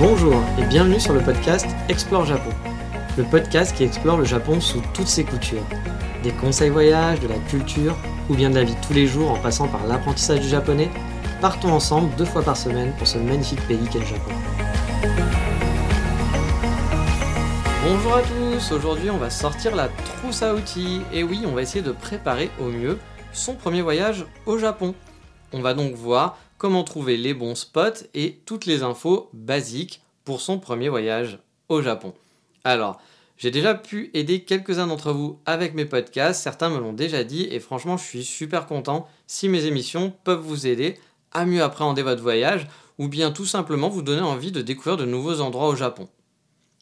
Bonjour et bienvenue sur le podcast Explore Japon. Le podcast qui explore le Japon sous toutes ses coutures. Des conseils voyages, de la culture ou bien de la vie tous les jours en passant par l'apprentissage du japonais, partons ensemble deux fois par semaine pour ce magnifique pays qu'est le Japon. Bonjour à tous, aujourd'hui on va sortir la trousse à outils et oui on va essayer de préparer au mieux son premier voyage au Japon. On va donc voir comment trouver les bons spots et toutes les infos basiques pour son premier voyage au Japon. Alors, j'ai déjà pu aider quelques-uns d'entre vous avec mes podcasts, certains me l'ont déjà dit et franchement je suis super content si mes émissions peuvent vous aider à mieux appréhender votre voyage ou bien tout simplement vous donner envie de découvrir de nouveaux endroits au Japon.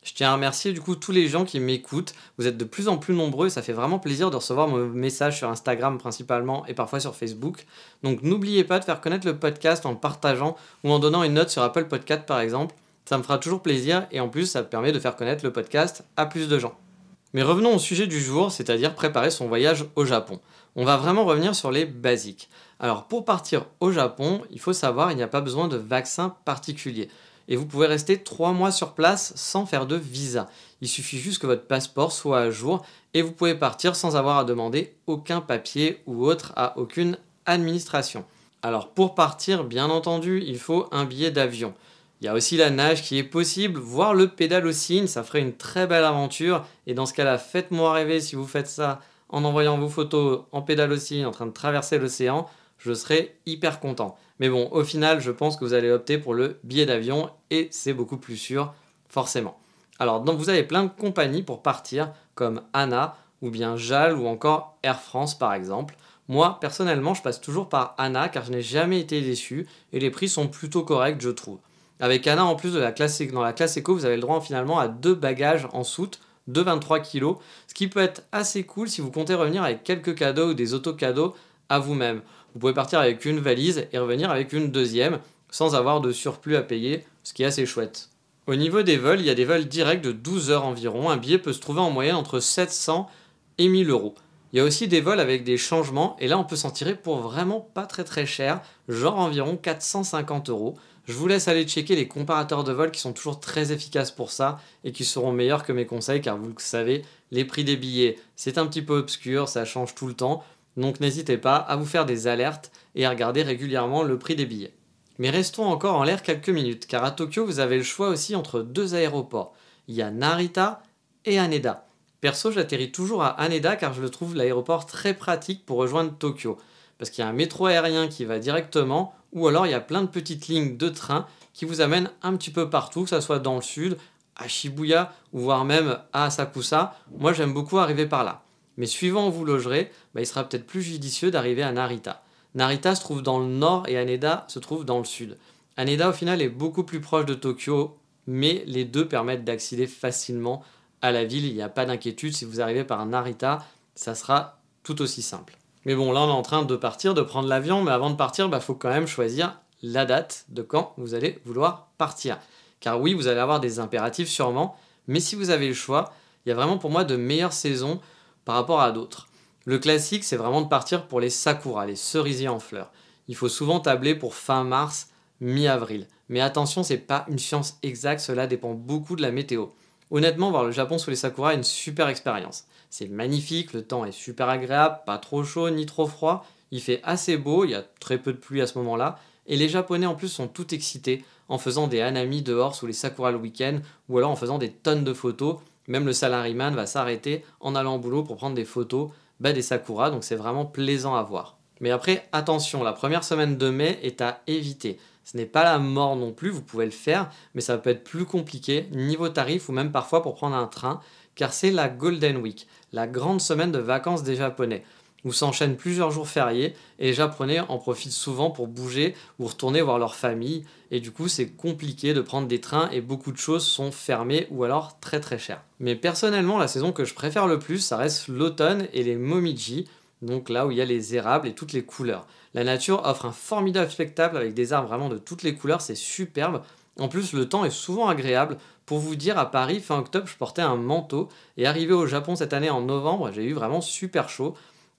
Je tiens à remercier du coup tous les gens qui m'écoutent. Vous êtes de plus en plus nombreux et ça fait vraiment plaisir de recevoir vos messages sur Instagram principalement et parfois sur Facebook. Donc n'oubliez pas de faire connaître le podcast en partageant ou en donnant une note sur Apple Podcast par exemple. Ça me fera toujours plaisir et en plus ça permet de faire connaître le podcast à plus de gens. Mais revenons au sujet du jour, c'est-à-dire préparer son voyage au Japon. On va vraiment revenir sur les basiques. Alors pour partir au Japon, il faut savoir, il n'y a pas besoin de vaccin particulier et vous pouvez rester 3 mois sur place sans faire de visa. Il suffit juste que votre passeport soit à jour et vous pouvez partir sans avoir à demander aucun papier ou autre à aucune administration. Alors pour partir, bien entendu, il faut un billet d'avion. Il y a aussi la nage qui est possible, voire le cygne, ça ferait une très belle aventure. Et dans ce cas-là, faites-moi rêver si vous faites ça en envoyant vos photos en cygne, en train de traverser l'océan je serai hyper content. Mais bon, au final, je pense que vous allez opter pour le billet d'avion et c'est beaucoup plus sûr, forcément. Alors, donc vous avez plein de compagnies pour partir, comme ANA ou bien JAL ou encore Air France par exemple. Moi, personnellement, je passe toujours par ANA car je n'ai jamais été déçu et les prix sont plutôt corrects, je trouve. Avec ANA, en plus de la classe, dans la classe vous avez le droit finalement à deux bagages en soute de 23 kg, ce qui peut être assez cool si vous comptez revenir avec quelques cadeaux ou des auto-cadeaux à vous-même. Vous pouvez partir avec une valise et revenir avec une deuxième sans avoir de surplus à payer, ce qui est assez chouette. Au niveau des vols, il y a des vols directs de 12 heures environ. Un billet peut se trouver en moyenne entre 700 et 1000 euros. Il y a aussi des vols avec des changements et là on peut s'en tirer pour vraiment pas très très cher, genre environ 450 euros. Je vous laisse aller checker les comparateurs de vols qui sont toujours très efficaces pour ça et qui seront meilleurs que mes conseils car vous le savez, les prix des billets c'est un petit peu obscur, ça change tout le temps. Donc n'hésitez pas à vous faire des alertes et à regarder régulièrement le prix des billets. Mais restons encore en l'air quelques minutes, car à Tokyo, vous avez le choix aussi entre deux aéroports. Il y a Narita et Haneda. Perso, j'atterris toujours à Haneda car je le trouve l'aéroport très pratique pour rejoindre Tokyo. Parce qu'il y a un métro aérien qui va directement, ou alors il y a plein de petites lignes de train qui vous amènent un petit peu partout, que ce soit dans le sud, à Shibuya, ou voire même à Asakusa. Moi, j'aime beaucoup arriver par là. Mais suivant où vous logerez, bah, il sera peut-être plus judicieux d'arriver à Narita. Narita se trouve dans le nord et Haneda se trouve dans le sud. Haneda au final est beaucoup plus proche de Tokyo, mais les deux permettent d'accéder facilement à la ville. Il n'y a pas d'inquiétude, si vous arrivez par Narita, ça sera tout aussi simple. Mais bon, là on est en train de partir, de prendre l'avion, mais avant de partir, il bah, faut quand même choisir la date de quand vous allez vouloir partir. Car oui, vous allez avoir des impératifs sûrement, mais si vous avez le choix, il y a vraiment pour moi de meilleures saisons par rapport à d'autres. Le classique, c'est vraiment de partir pour les sakura, les cerisiers en fleurs. Il faut souvent tabler pour fin mars, mi-avril. Mais attention, c'est pas une science exacte, cela dépend beaucoup de la météo. Honnêtement, voir le Japon sous les sakura est une super expérience. C'est magnifique, le temps est super agréable, pas trop chaud ni trop froid, il fait assez beau, il y a très peu de pluie à ce moment-là, et les Japonais en plus sont tout excités en faisant des hanami dehors sous les sakura le week-end, ou alors en faisant des tonnes de photos, même le salaryman va s'arrêter en allant au boulot pour prendre des photos bah, des sakura, donc c'est vraiment plaisant à voir. Mais après, attention, la première semaine de mai est à éviter. Ce n'est pas la mort non plus, vous pouvez le faire, mais ça peut être plus compliqué, niveau tarif ou même parfois pour prendre un train, car c'est la Golden Week, la grande semaine de vacances des Japonais. où s'enchaînent plusieurs jours fériés et les Japonais en profitent souvent pour bouger ou retourner voir leur famille et du coup c'est compliqué de prendre des trains et beaucoup de choses sont fermées ou alors très très chères. Mais personnellement la saison que je préfère le plus ça reste l'automne et les momiji, donc là où il y a les érables et toutes les couleurs. La nature offre un formidable spectacle avec des arbres vraiment de toutes les couleurs, c'est superbe. En plus le temps est souvent agréable. Pour vous dire, à Paris, fin octobre, je portais un manteau et arrivé au Japon cette année en novembre, j'ai eu vraiment super chaud.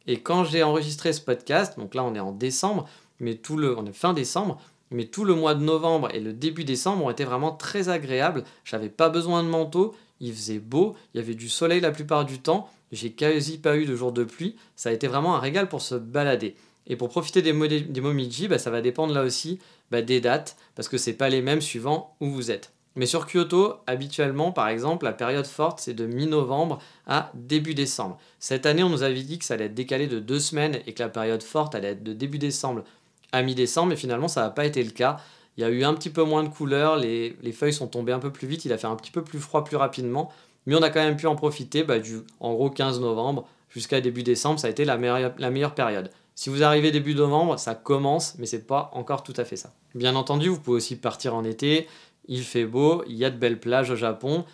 Et quand j'ai enregistré ce podcast, donc là on est en décembre, mais tout le, on est fin décembre, mais tout le mois de novembre et le début décembre ont été vraiment très agréables. J'avais pas besoin de manteau, il faisait beau, il y avait du soleil la plupart du temps, j'ai quasi pas eu de jour de pluie, ça a été vraiment un régal pour se balader. Et pour profiter des, des Momiji, bah, ça va dépendre là aussi bah, des dates, parce que c'est pas les mêmes suivant où vous êtes. Mais sur Kyoto, habituellement, par exemple, la période forte, c'est de mi-novembre à début décembre. Cette année, on nous avait dit que ça allait être décalé de deux semaines et que la période forte allait être de début décembre à mi-décembre, mais finalement, ça n'a pas été le cas. Il y a eu un petit peu moins de couleurs, les, feuilles sont tombées un peu plus vite, il a fait un petit peu plus froid plus rapidement, mais on a quand même pu en profiter bah, du, en gros, 15 novembre jusqu'à début décembre, ça a été la meilleure, la meilleure période. Si vous arrivez début novembre, ça commence, mais c'est pas encore tout à fait ça. Bien entendu, vous pouvez aussi partir en été, il fait beau, il y a de belles plages au Japon.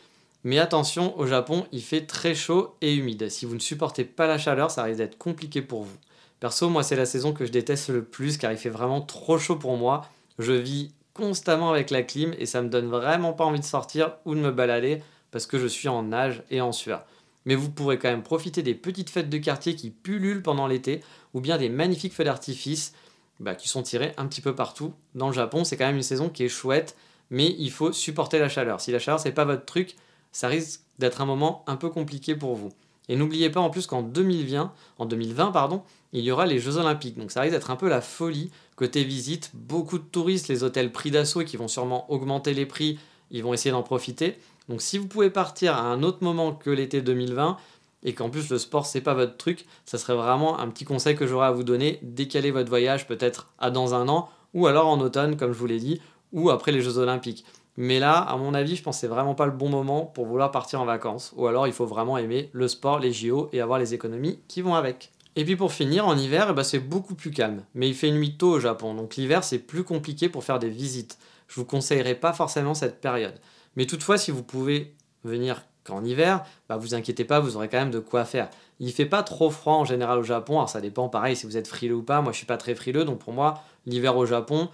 Mais attention, au Japon, il fait très chaud et humide. Si vous ne supportez pas la chaleur, ça risque d'être compliqué pour vous. Perso, moi, c'est la saison que je déteste le plus car il fait vraiment trop chaud pour moi. Je vis constamment avec la clim et ça me donne vraiment pas envie de sortir ou de me balader parce que je suis en nage et en sueur. Mais vous pourrez quand même profiter des petites fêtes de quartier qui pullulent pendant l'été ou bien des magnifiques feux d'artifice bah, qui sont tirés un petit peu partout. Dans le Japon, c'est quand même une saison qui est chouette mais il faut supporter la chaleur. Si la chaleur c'est pas votre truc, ça risque d'être un moment un peu compliqué pour vous. Et n'oubliez pas en plus qu'en 2020, en 2020 pardon, il y aura les Jeux Olympiques. Donc ça risque d'être un peu la folie côté visite. Beaucoup de touristes, les hôtels prix d'assaut qui vont sûrement augmenter les prix, ils vont essayer d'en profiter. Donc si vous pouvez partir à un autre moment que l'été 2020 et qu'en plus le sport c'est pas votre truc, ça serait vraiment un petit conseil que j'aurais à vous donner. Décaler votre voyage peut-être à dans un an ou alors en automne comme je vous l'ai dit ou après les Jeux Olympiques. Mais là, à mon avis, je pense que c'est vraiment pas le bon moment pour vouloir partir en vacances. Ou alors il faut vraiment aimer le sport, les JO et avoir les économies qui vont avec. Et puis pour finir, en hiver, eh ben, c'est beaucoup plus calme. Mais il fait nuit tôt au Japon, donc l'hiver c'est plus compliqué pour faire des visites. Je vous conseillerais pas forcément cette période. Mais toutefois, si vous pouvez venir qu'en hiver, bah vous inquiétez pas, vous aurez quand même de quoi faire. Il fait pas trop froid en général au Japon, alors ça dépend pareil si vous êtes frileux ou pas. Moi je suis pas très frileux, donc pour moi, l'hiver au Japon,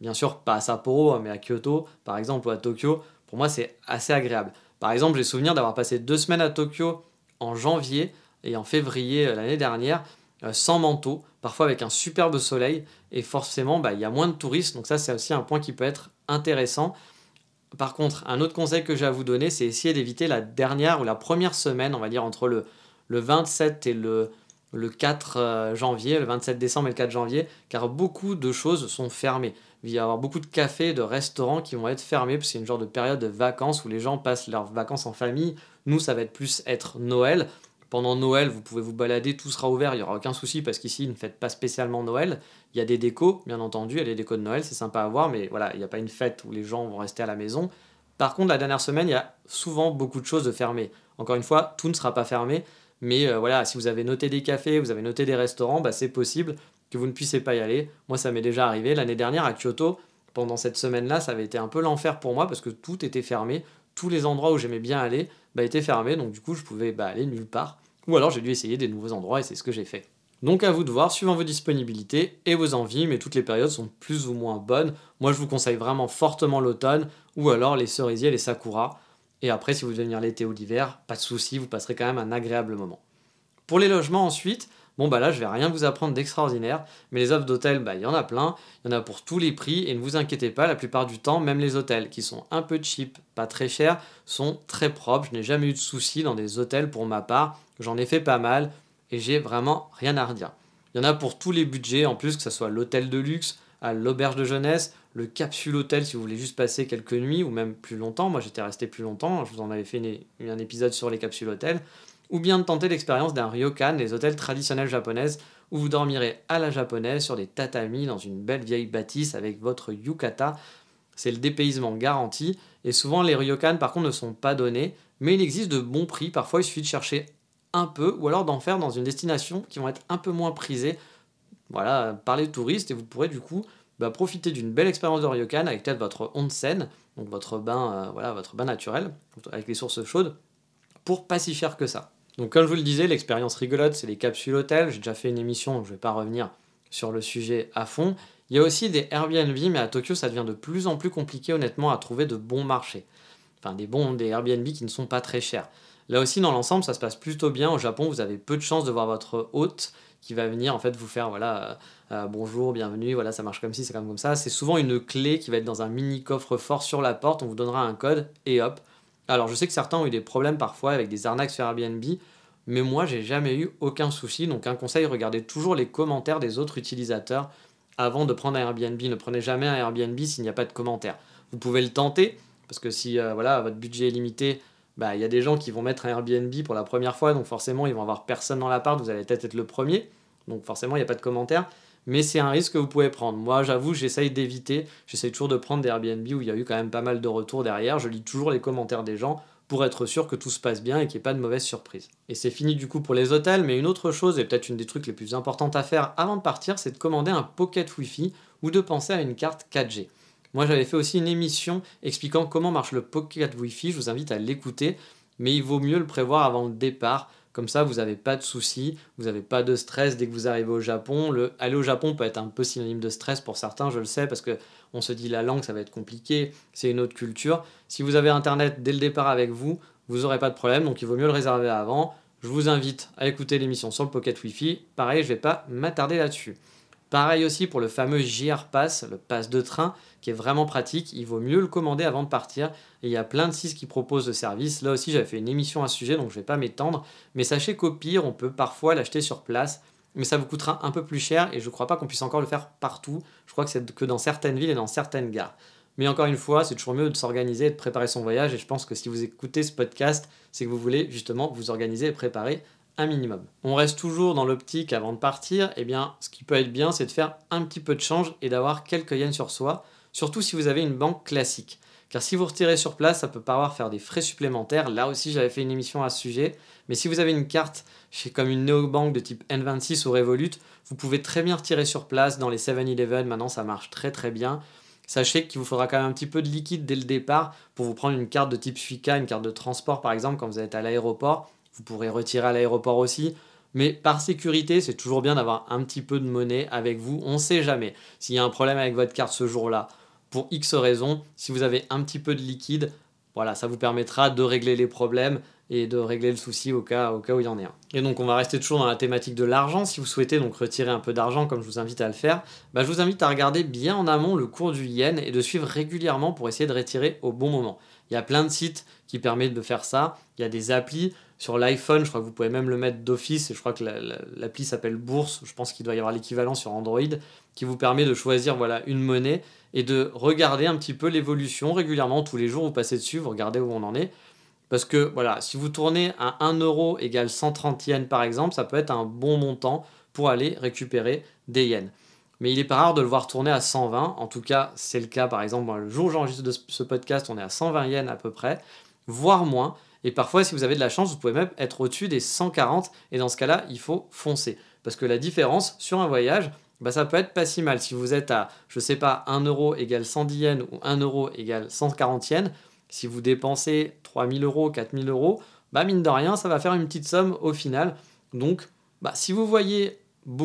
Bien sûr, pas à Sapporo, mais à Kyoto, par exemple, ou à Tokyo, pour moi, c'est assez agréable. Par exemple, j'ai souvenir d'avoir passé deux semaines à Tokyo en janvier et en février euh, l'année dernière, euh, sans manteau, parfois avec un superbe soleil, et forcément, bah, il y a moins de touristes, donc ça, c'est aussi un point qui peut être intéressant. Par contre, un autre conseil que j'ai à vous donner, c'est essayer d'éviter la dernière ou la première semaine, on va dire entre le 27 et le, le 4 euh, janvier, le 27 décembre et le 4 janvier, car beaucoup de choses sont fermées il va y avoir beaucoup de cafés, de restaurants qui vont être fermés, parce que c'est une genre de période de vacances où les gens passent leurs vacances en famille. Nous, ça va être plus être Noël. Pendant Noël, vous pouvez vous balader, tout sera ouvert, il n'y aura aucun souci, parce qu'ici, ne faites pas spécialement Noël. Il y a des décos, bien entendu, il y a des décos de Noël, c'est sympa à voir, mais voilà, il n'y a pas une fête où les gens vont rester à la maison. Par contre, la dernière semaine, il y a souvent beaucoup de choses de fermées. Encore une fois, tout ne sera pas fermé, mais euh, voilà, si vous avez noté des cafés, vous avez noté des restaurants, bah, c'est possible que vous ne puissiez pas y aller. Moi, ça m'est déjà arrivé. L'année dernière à Kyoto, pendant cette semaine-là, ça avait été un peu l'enfer pour moi parce que tout était fermé. Tous les endroits où j'aimais bien aller bah, étaient fermés, donc du coup, je pouvais bah, aller nulle part. Ou alors, j'ai dû essayer des nouveaux endroits et c'est ce que j'ai fait. Donc à vous de voir, suivant vos disponibilités et vos envies, mais toutes les périodes sont plus ou moins bonnes. Moi, je vous conseille vraiment fortement l'automne ou alors les cerisiers, les sakuras. Et après, si vous devez l'été ou l'hiver, pas de souci, vous passerez quand même un agréable moment. Pour les logements ensuite, Bon, bah là, je vais rien vous apprendre d'extraordinaire, mais les offres d'hôtels, bah, il y en a plein, il y en a pour tous les prix, et ne vous inquiétez pas, la plupart du temps, même les hôtels qui sont un peu cheap, pas très chers, sont très propres. Je n'ai jamais eu de soucis dans des hôtels pour ma part, j'en ai fait pas mal, et j'ai vraiment rien à redire. Il y en a pour tous les budgets, en plus, que ce soit l'hôtel de luxe, à l'auberge de jeunesse, le capsule hôtel si vous voulez juste passer quelques nuits ou même plus longtemps. Moi j'étais resté plus longtemps, je vous en avais fait un épisode sur les capsules hôtels ou bien de tenter l'expérience d'un ryokan, les hôtels traditionnels japonaises, où vous dormirez à la japonaise sur des tatamis dans une belle vieille bâtisse avec votre yukata. C'est le dépaysement garanti, et souvent les ryokan par contre ne sont pas donnés, mais il existe de bons prix, parfois il suffit de chercher un peu, ou alors d'en faire dans une destination qui vont être un peu moins prisées. Voilà, par les touristes, et vous pourrez du coup bah, profiter d'une belle expérience de ryokan avec peut-être votre onsen, donc votre bain, euh, voilà, votre bain naturel, avec les sources chaudes, pour pas si cher que ça. Donc comme je vous le disais, l'expérience rigolote, c'est les capsules hôtels. J'ai déjà fait une émission, donc je vais pas revenir sur le sujet à fond. Il y a aussi des Airbnb, mais à Tokyo, ça devient de plus en plus compliqué, honnêtement, à trouver de bons marchés. Enfin, des bons, des Airbnb qui ne sont pas très chers. Là aussi, dans l'ensemble, ça se passe plutôt bien. Au Japon, vous avez peu de chances de voir votre hôte qui va venir en fait vous faire voilà euh, euh, bonjour, bienvenue, voilà ça marche comme ci, c'est comme comme ça. C'est souvent une clé qui va être dans un mini coffre fort sur la porte. On vous donnera un code et hop. Alors je sais que certains ont eu des problèmes parfois avec des arnaques sur Airbnb, mais moi j'ai jamais eu aucun souci. Donc un conseil, regardez toujours les commentaires des autres utilisateurs avant de prendre un Airbnb. Ne prenez jamais un Airbnb s'il n'y a pas de commentaires. Vous pouvez le tenter parce que si euh, voilà votre budget est limité bah, il y a des gens qui vont mettre un Airbnb pour la première fois, donc forcément, ils vont avoir personne dans l'appart, vous allez peut-être être le premier, donc forcément, il n'y a pas de commentaires, mais c'est un risque que vous pouvez prendre. Moi, j'avoue, j'essaye d'éviter, j'essaye toujours de prendre des Airbnb où il y a eu quand même pas mal de retours derrière, je lis toujours les commentaires des gens pour être sûr que tout se passe bien et qu'il n'y ait pas de mauvaise surprise. Et c'est fini du coup pour les hôtels, mais une autre chose, et peut-être une des trucs les plus importantes à faire avant de partir, c'est de commander un pocket Wi-Fi ou de penser à une carte 4G. Moi, j'avais fait aussi une émission expliquant comment marche le Pocket Wi-Fi. Je vous invite à l'écouter, mais il vaut mieux le prévoir avant le départ. Comme ça, vous n'avez pas de soucis, vous n'avez pas de stress dès que vous arrivez au Japon. Le, aller au Japon peut être un peu synonyme de stress pour certains, je le sais, parce que on se dit la langue, ça va être compliqué, c'est une autre culture. Si vous avez Internet dès le départ avec vous, vous n'aurez pas de problème, donc il vaut mieux le réserver avant. Je vous invite à écouter l'émission sur le Pocket Wi-Fi. Pareil, je ne vais pas m'attarder là-dessus. Pareil aussi pour le fameux JR Pass, le pass de train, qui est vraiment pratique. Il vaut mieux le commander avant de partir. Il y a plein de sites qui proposent le service. Là aussi, j'avais fait une émission à ce sujet, donc je ne vais pas m'étendre. Mais sachez qu'au pire, on peut parfois l'acheter sur place. Mais ça vous coûtera un peu plus cher et je ne crois pas qu'on puisse encore le faire partout. Je crois que c'est que dans certaines villes et dans certaines gares. Mais encore une fois, c'est toujours mieux de s'organiser et de préparer son voyage. Et je pense que si vous écoutez ce podcast, c'est que vous voulez justement vous organiser et préparer minimum. On reste toujours dans l'optique avant de partir, et eh bien ce qui peut être bien c'est de faire un petit peu de change et d'avoir quelques yens sur soi, surtout si vous avez une banque classique. Car si vous retirez sur place, ça peut pas faire des frais supplémentaires. Là aussi, j'avais fait une émission à ce sujet. Mais si vous avez une carte chez comme une néobanque de type N26 ou Revolut, vous pouvez très bien retirer sur place dans les 7-Eleven. Maintenant, ça marche très très bien. Sachez qu'il vous faudra quand même un petit peu de liquide dès le départ pour vous prendre une carte de type Suica, une carte de transport par exemple quand vous êtes à l'aéroport. Vous pourrez retirer à l'aéroport aussi. Mais par sécurité, c'est toujours bien d'avoir un petit peu de monnaie avec vous. On ne sait jamais. S'il y a un problème avec votre carte ce jour-là, pour X raisons, si vous avez un petit peu de liquide, voilà, ça vous permettra de régler les problèmes et de régler le souci au cas, où il y en ait un. Et donc on va rester toujours dans la thématique de l'argent. Si vous souhaitez donc retirer un peu d'argent, comme je vous invite à le faire, bah, je vous invite à regarder bien en amont le cours du yen et de suivre régulièrement pour essayer de retirer au bon moment. Il y a plein de sites qui permettent de faire ça. Il y a des applis. Sur l'iPhone, je crois que vous pouvez même le mettre d'office, et je crois que l'appli s'appelle Bourse, je pense qu'il doit y avoir l'équivalent sur Android, qui vous permet de choisir voilà, une monnaie et de regarder un petit peu l'évolution régulièrement, tous les jours, vous passez dessus, vous regardez où on en est. Parce que voilà, si vous tournez à 1 euro égale 130 yens par exemple, ça peut être un bon montant pour aller récupérer des yens. Mais il est pas rare de le voir tourner à 120. En tout cas, c'est le cas par exemple, le jour où j'enregistre ce podcast, on est à 120 yens à peu près, voire moins. Et parfois, si vous avez de la chance, vous pouvez même être au-dessus des 140. Et dans ce cas-là, il faut foncer. Parce que la différence sur un voyage, bah, ça peut être pas si mal. Si vous êtes à, je sais pas, 1 euro égale 110 yens ou 1 euro égale 140 yens, si vous dépensez 3000 euros, 4000 euros, bah mine de rien, ça va faire une petite somme au final. Donc, bah, si vous voyez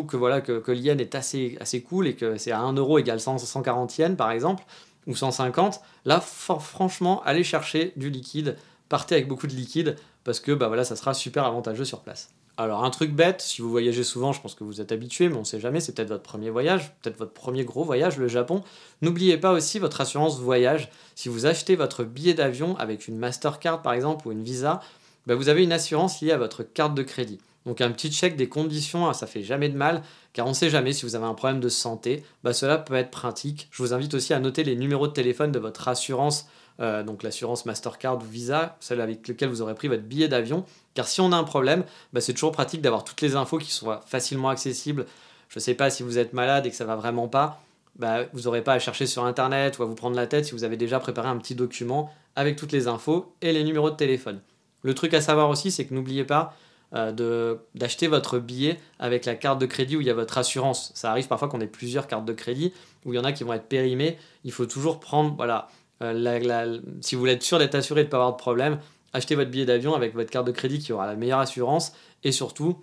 que, voilà, que, l'yen est assez, assez cool et que c'est à 1 euro égale 140 yens par exemple, ou 150, là, franchement, allez chercher du liquide partez avec beaucoup de liquide parce que bah ça sera super avantageux sur place. Alors un truc bête, si vous voyagez souvent, je pense que vous êtes habitué, mais on sait jamais, c'est peut-être votre premier voyage, peut-être votre premier gros voyage, le Japon. N'oubliez pas aussi votre assurance voyage. Si vous achetez votre billet d'avion avec une Mastercard par exemple ou une Visa, bah, vous avez une assurance liée à votre carte de crédit. Donc un petit check des conditions, hein, ça fait jamais de mal, car on ne sait jamais si vous avez un problème de santé, bah cela peut être pratique. Je vous invite aussi à noter les numéros de téléphone de votre assurance euh, donc l'assurance Mastercard ou Visa, celle avec laquelle vous aurez pris votre billet d'avion. Car si on a un problème, bah, c'est toujours pratique d'avoir toutes les infos qui soient facilement accessibles. Je ne sais pas si vous êtes malade et que ça va vraiment pas, bah, vous n'aurez pas à chercher sur internet ou à vous prendre la tête si vous avez déjà préparé un petit document avec toutes les infos et les numéros de téléphone. Le truc à savoir aussi, c'est que n'oubliez pas, euh, d'acheter votre billet avec la carte de crédit où il y a votre assurance. Ça arrive parfois qu'on ait plusieurs cartes de crédit, où il y en a qui vont être périmées. Il faut toujours prendre, voilà, euh, si vous voulez être sûr d'être assuré de ne pas avoir de problème, achetez votre billet d'avion avec votre carte de crédit qui aura la meilleure assurance et surtout,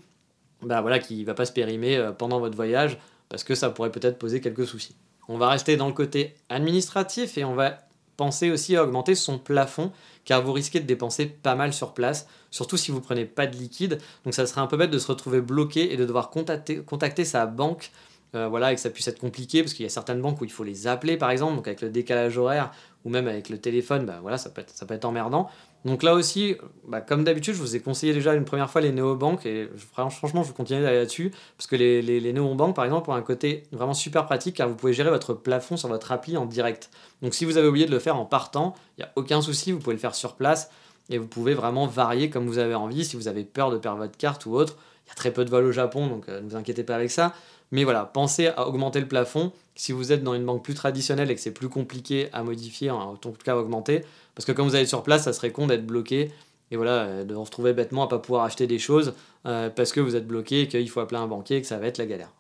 bah voilà, qui ne va pas se périmer euh, pendant votre voyage parce que ça pourrait peut-être poser quelques soucis. On va rester dans le côté administratif et on va penser aussi à augmenter son plafond car vous risquez de dépenser pas mal sur place, surtout si vous prenez pas de liquide. Donc ça serait un peu bête de se retrouver bloqué et de devoir contacter, contacter sa banque euh, voilà, et que ça puisse être compliqué, parce qu'il y a certaines banques où il faut les appeler, par exemple, donc avec le décalage horaire, ou même avec le téléphone, bah, voilà, ça, peut être, ça peut être emmerdant. Donc là aussi, bah, comme d'habitude, je vous ai conseillé déjà une première fois les néobanques, et franchement, je vous continue d'aller là-dessus, parce que les, les, les néobanques, par exemple, ont un côté vraiment super pratique, car vous pouvez gérer votre plafond sur votre appli en direct. Donc si vous avez oublié de le faire en partant, il n'y a aucun souci, vous pouvez le faire sur place, et vous pouvez vraiment varier comme vous avez envie, si vous avez peur de perdre votre carte ou autre. Il y a très peu de vol au Japon, donc euh, ne vous inquiétez pas avec ça. Mais voilà, pensez à augmenter le plafond. Si vous êtes dans une banque plus traditionnelle et que c'est plus compliqué à modifier, en tout cas à augmenter, parce que quand vous allez sur place, ça serait con d'être bloqué. Et voilà, euh, de vous retrouver bêtement à pas pouvoir acheter des choses euh, parce que vous êtes bloqué et qu'il faut appeler un banquier et que ça va être la galère.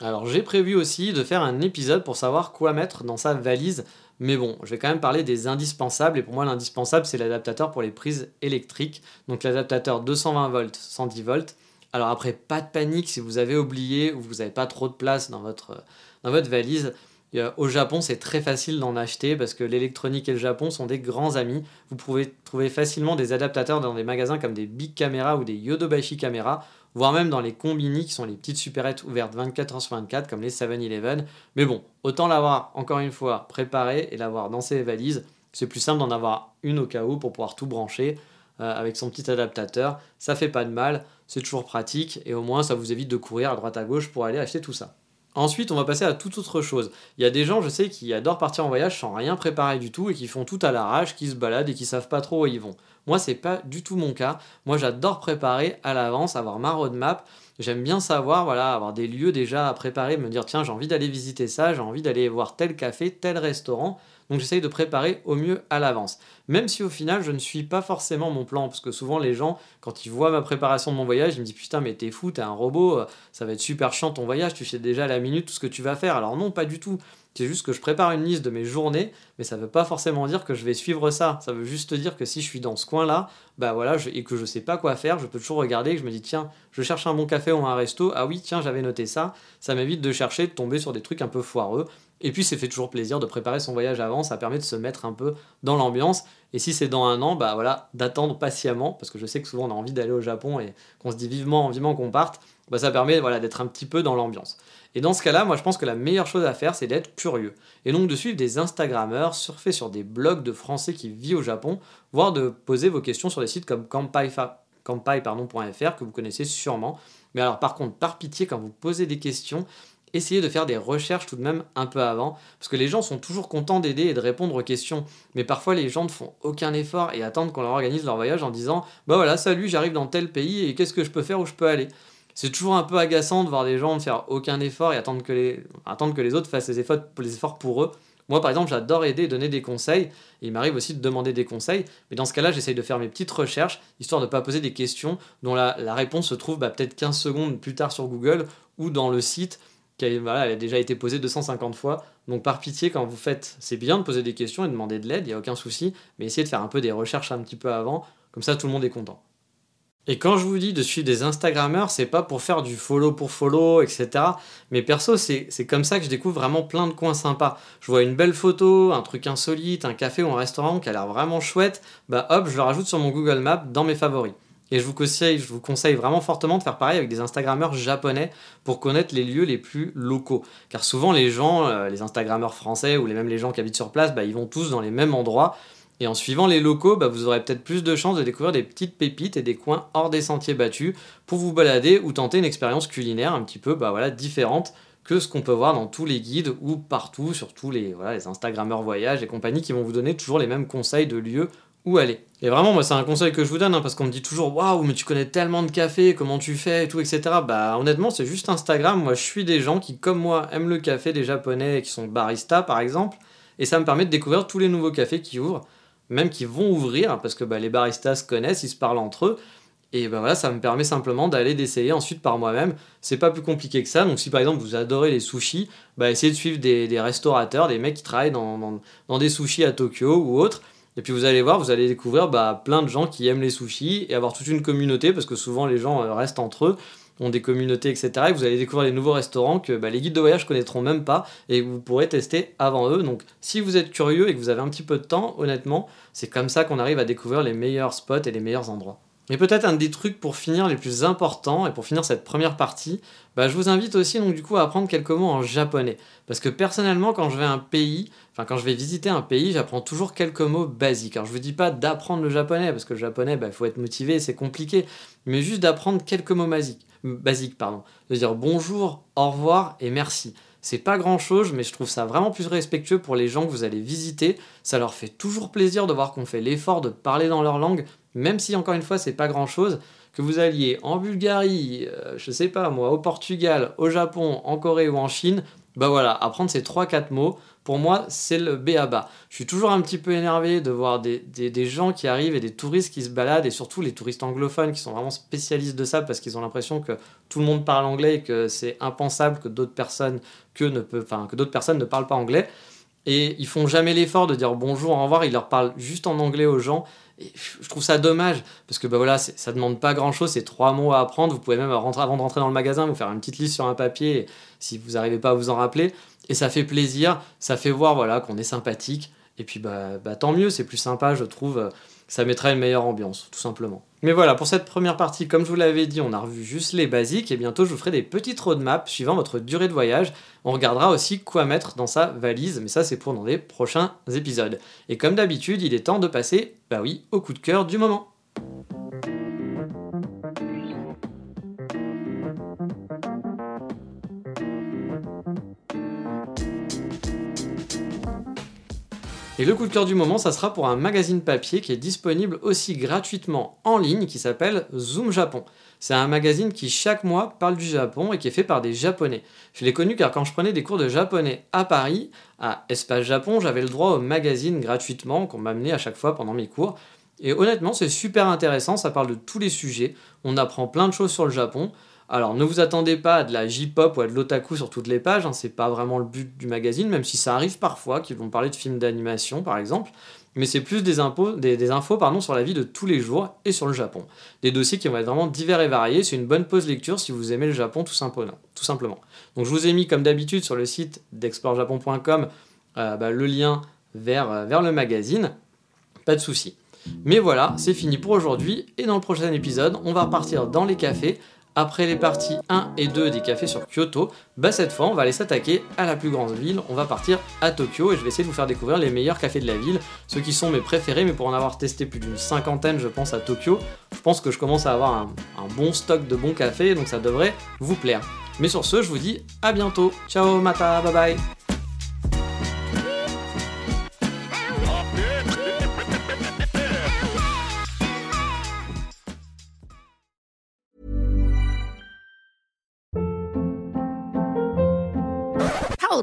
Alors j'ai prévu aussi de faire un épisode pour savoir quoi mettre dans sa valise, mais bon, je vais quand même parler des indispensables, et pour moi l'indispensable c'est l'adaptateur pour les prises électriques, donc l'adaptateur 220 volts, 110 volts, alors après, pas de panique si vous avez oublié ou vous n'avez pas trop de place dans votre, valise. Au Japon, c'est très facile d'en acheter parce que l'électronique et le Japon sont des grands amis. Vous pouvez trouver facilement des adaptateurs dans des magasins comme des Big Camera ou des Yodobashi Camera, voire même dans les combini qui sont les petites supérettes ouvertes 24h sur 24 comme les 7-Eleven. Mais bon, autant l'avoir encore une fois préparé et l'avoir dans ses valises. C'est plus simple d'en avoir une au cas où pour pouvoir tout brancher. Euh, avec son petit adaptateur. Ça fait pas de mal, c'est toujours pratique et au moins ça vous évite de courir à droite à gauche pour aller acheter tout ça. Ensuite, on va passer à toute autre chose. Il y a des gens, je sais, qui adorent partir en voyage sans rien préparer du tout et qui font tout à l'arrache, qui se baladent et qui savent pas trop où ils vont. Moi, c'est pas du tout mon cas. Moi, j'adore préparer à l'avance, avoir ma roadmap. J'aime bien savoir, voilà, avoir des lieux déjà à préparer, me dire tiens, j'ai envie d'aller visiter ça, j'ai envie d'aller voir tel café, tel restaurant. Donc j'essaye de préparer au mieux à l'avance. Même si au final je ne suis pas forcément mon plan, parce que souvent les gens, quand ils voient ma préparation de mon voyage, ils me disent putain mais t'es fou, t'es un robot, euh, ça va être super chiant ton voyage, tu sais déjà à la minute tout ce que tu vas faire. Alors non, pas du tout. C'est juste que je prépare une liste de mes journées, mais ça ne veut pas forcément dire que je vais suivre ça. Ça veut juste dire que si je suis dans ce coin-là, bah voilà, et que je sais pas quoi faire, je peux toujours regarder et que je me dis tiens, je cherche un bon café ou un resto. Ah oui, tiens, j'avais noté ça. Ça m'évite de chercher, de tomber sur des trucs un peu foireux. Et puis, ça fait toujours plaisir de préparer son voyage avant, ça permet de se mettre un peu dans l'ambiance. Et si c'est dans un an, bah voilà, d'attendre patiemment, parce que je sais que souvent on a envie d'aller au Japon et qu'on se dit vivement, vivement qu'on parte, bah ça permet voilà, d'être un petit peu dans l'ambiance. Et dans ce cas-là, moi je pense que la meilleure chose à faire, c'est d'être curieux. Et donc de suivre des Instagrammeurs, surfer sur des blogs de Français qui vivent au Japon, voire de poser vos questions sur des sites comme Kampai.fr que vous connaissez sûrement. Mais alors par contre, par pitié, quand vous posez des questions, essayez de faire des recherches tout de même un peu avant, parce que les gens sont toujours contents d'aider et de répondre aux questions, mais parfois les gens ne font aucun effort et attendent qu'on leur organise leur voyage en disant bah voilà salut j'arrive dans tel pays et qu'est-ce que je peux faire où je peux aller? C'est toujours un peu agaçant de voir des gens ne faire aucun effort et attendre que les, que les autres fassent les efforts, les efforts pour eux. Moi, par exemple, j'adore aider et donner des conseils. il m'arrive aussi de demander des conseils. Mais dans ce cas-là, j'essaye de faire mes petites recherches, histoire de ne pas poser des questions dont la, réponse se trouve bah, peut-être 15 secondes plus tard sur Google ou dans le site qui elle a déjà été posée 250 fois. Donc par pitié, quand vous faites, c'est bien de poser des questions et de demander de l'aide, il n'y a aucun souci, mais essayez de faire un peu des recherches un petit peu avant, comme ça tout le monde est content. Et quand je vous dis de suivre des Instagrammeurs, c'est pas pour faire du follow pour follow, etc. Mais perso, c'est comme ça que je découvre vraiment plein de coins sympas. Je vois une belle photo, un truc insolite, un café ou un restaurant qui a l'air vraiment chouette, bah hop, je le rajoute sur mon Google Maps dans mes favoris. Et je vous, conseille, vraiment fortement de faire pareil avec des Instagrammeurs japonais pour connaître les lieux les plus locaux. Car souvent les gens, euh, les Instagrammeurs français ou les, même les gens qui habitent sur place, bah, ils vont tous dans les mêmes endroits. Et en suivant les locaux, bah, vous aurez peut-être plus de chances de découvrir des petites pépites et des coins hors des sentiers battus pour vous balader ou tenter une expérience culinaire un petit peu bah, différente que ce qu'on peut voir dans tous les guides ou partout, sur tous les, les Instagrammeurs voyage et compagnie qui vont vous donner toujours les mêmes conseils de lieux où aller. Et vraiment, moi, c'est un conseil que je vous donne, hein, parce qu'on me dit toujours Waouh, mais tu connais tellement de cafés, comment tu fais, et tout, etc. Bah, honnêtement, c'est juste Instagram. Moi, je suis des gens qui, comme moi, aiment le café, des japonais qui sont baristas, par exemple, et ça me permet de découvrir tous les nouveaux cafés qui ouvrent, même qui vont ouvrir, parce que bah, les baristas se connaissent, ils se parlent entre eux. Et ben voilà, ça me permet simplement d'aller d'essayer ensuite par moi-même. C'est pas plus compliqué que ça. Donc si par exemple vous adorez les sushis, bah essayez de suivre des, restaurateurs, des mecs qui travaillent dans, dans, des sushis à Tokyo ou autre. Et puis vous allez voir, vous allez découvrir bah, plein de gens qui aiment les sushis et avoir toute une communauté parce que souvent les gens euh, restent entre eux ont des communautés, etc. Et vous allez découvrir des nouveaux restaurants que bah, les guides de voyage connaîtront même pas et vous pourrez tester avant eux. Donc si vous êtes curieux et que vous avez un petit peu de temps, honnêtement, c'est comme ça qu'on arrive à découvrir les meilleurs spots et les meilleurs endroits. Et peut-être un des trucs pour finir les plus importants et pour finir cette première partie, bah, je vous invite aussi donc du coup à apprendre quelques mots en japonais. Parce que personnellement, quand je vais à un pays, enfin quand je vais visiter un pays, j'apprends toujours quelques mots basiques. Alors je vous dis pas d'apprendre le japonais, parce que le japonais, il bah, faut être motivé, c'est compliqué, mais juste d'apprendre quelques mots basiques, basiques pardon. De dire bonjour, au revoir et merci. C'est pas grand chose, mais je trouve ça vraiment plus respectueux pour les gens que vous allez visiter. Ça leur fait toujours plaisir de voir qu'on fait l'effort de parler dans leur langue, même si encore une fois c'est pas grand chose, que vous alliez en Bulgarie, euh, je sais pas moi, au Portugal, au Japon, en Corée ou en Chine, bah voilà, apprendre ces 3-4 mots, pour moi, c'est le B à bas. Je suis toujours un petit peu énervé de voir des, gens qui arrivent et des touristes qui se baladent, et surtout les touristes anglophones qui sont vraiment spécialistes de ça parce qu'ils ont l'impression que tout le monde parle anglais et que c'est impensable que d'autres personnes, que, ne peut, que d'autres personnes ne parlent pas anglais. Et ils font jamais l'effort de dire bonjour, au revoir, ils leur parlent juste en anglais aux gens. Et je trouve ça dommage parce que bah voilà, ça demande pas grand chose, c'est trois mots à apprendre. Vous pouvez même avant de rentrer dans le magasin, vous faire une petite liste sur un papier si vous n'arrivez pas à vous en rappeler. Et ça fait plaisir, ça fait voir voilà qu'on est sympathique. Et puis bah, bah tant mieux, c'est plus sympa, je trouve ça mettrait une meilleure ambiance, tout simplement. Mais voilà, pour cette première partie, comme je vous l'avais dit, on a revu juste les basiques et bientôt je vous ferai des petites roadmaps suivant votre durée de voyage. On regardera aussi quoi mettre dans sa valise, mais ça c'est pour dans les prochains épisodes. Et comme d'habitude, il est temps de passer, bah oui, au coup de cœur du moment. Et le coup de cœur du moment, ça sera pour un magazine papier qui est disponible aussi gratuitement en ligne qui s'appelle Zoom Japon. C'est un magazine qui chaque mois parle du Japon et qui est fait par des Japonais. Je l'ai connu car quand je prenais des cours de japonais à Paris, à Espace Japon, j'avais le droit au magazine gratuitement qu'on m'amenait à chaque fois pendant mes cours. Et honnêtement, c'est super intéressant, ça parle de tous les sujets, on apprend plein de choses sur le Japon. Alors ne vous attendez pas à de la J-pop ou à de l'otaku sur toutes les pages, hein, c'est pas vraiment le but du magazine, même si ça arrive parfois qu'ils vont parler de films d'animation par exemple, mais c'est plus des, infos sur la vie de tous les jours et sur le Japon. Des dossiers qui vont être vraiment divers et variés, c'est une bonne pause lecture si vous aimez le Japon tout simplement. Tout simplement. Donc je vous ai mis comme d'habitude sur le site d'explorejapon.com euh, bah, le lien vers, euh, vers le magazine, pas de souci. Mais voilà, c'est fini pour aujourd'hui et dans le prochain épisode, on va repartir dans les cafés après les parties 1 et 2 des cafés sur Kyoto, bah cette fois on va aller s'attaquer à la plus grande ville, on va partir à Tokyo et je vais essayer de vous faire découvrir les meilleurs cafés de la ville, ceux qui sont mes préférés, mais pour en avoir testé plus d'une cinquantaine je pense à Tokyo, je pense que je commence à avoir un, un bon stock de bons cafés, donc ça devrait vous plaire. Mais sur ce, je vous dis à bientôt. Ciao, mata, bye bye